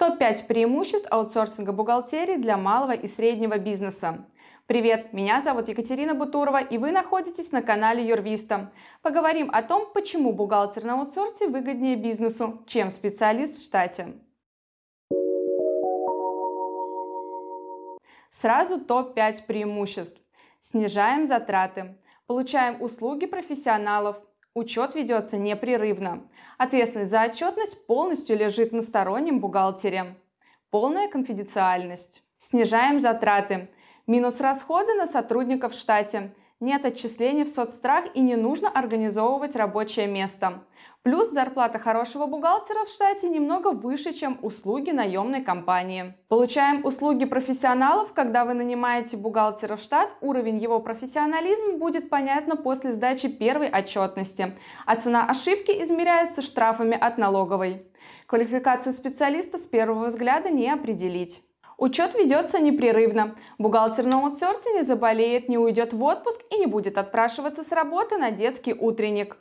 Топ-5 преимуществ аутсорсинга бухгалтерии для малого и среднего бизнеса. Привет, меня зовут Екатерина Бутурова, и вы находитесь на канале Юрвиста. Поговорим о том, почему бухгалтер на аутсорсе выгоднее бизнесу, чем специалист в штате. Сразу топ-5 преимуществ. Снижаем затраты. Получаем услуги профессионалов, Учет ведется непрерывно. Ответственность за отчетность полностью лежит на стороннем бухгалтере. Полная конфиденциальность. Снижаем затраты. Минус расходы на сотрудников в штате. Нет отчислений в соцстрах и не нужно организовывать рабочее место. Плюс зарплата хорошего бухгалтера в штате немного выше, чем услуги наемной компании. Получаем услуги профессионалов, когда вы нанимаете бухгалтера в штат, уровень его профессионализма будет понятно после сдачи первой отчетности, а цена ошибки измеряется штрафами от налоговой. Квалификацию специалиста с первого взгляда не определить. Учет ведется непрерывно. Бухгалтер на аутсорсе не заболеет, не уйдет в отпуск и не будет отпрашиваться с работы на детский утренник.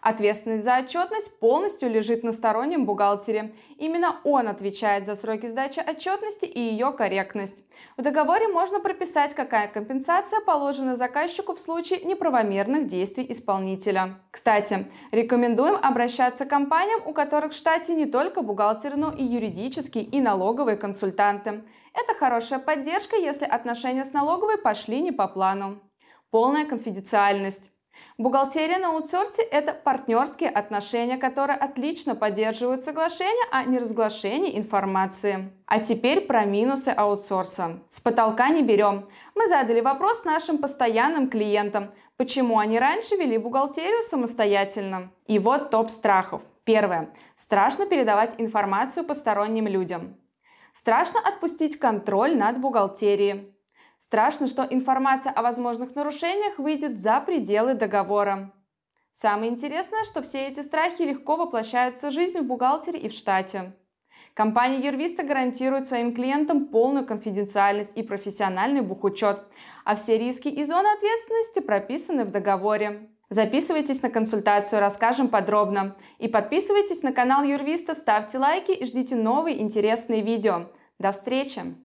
Ответственность за отчетность полностью лежит на стороннем бухгалтере. Именно он отвечает за сроки сдачи отчетности и ее корректность. В договоре можно прописать, какая компенсация положена заказчику в случае неправомерных действий исполнителя. Кстати, рекомендуем обращаться к компаниям, у которых в штате не только бухгалтеры, но и юридические и налоговые консультанты. Это хорошая поддержка, если отношения с налоговой пошли не по плану. Полная конфиденциальность. Бухгалтерия на аутсорсе – это партнерские отношения, которые отлично поддерживают соглашение о неразглашении информации. А теперь про минусы аутсорса. С потолка не берем. Мы задали вопрос нашим постоянным клиентам, почему они раньше вели бухгалтерию самостоятельно. И вот топ страхов. Первое. Страшно передавать информацию посторонним людям. Страшно отпустить контроль над бухгалтерией. Страшно, что информация о возможных нарушениях выйдет за пределы договора. Самое интересное, что все эти страхи легко воплощаются в жизнь в бухгалтере и в штате. Компания Юрвиста гарантирует своим клиентам полную конфиденциальность и профессиональный бухучет, а все риски и зоны ответственности прописаны в договоре. Записывайтесь на консультацию, расскажем подробно. И подписывайтесь на канал Юрвиста, ставьте лайки и ждите новые интересные видео. До встречи!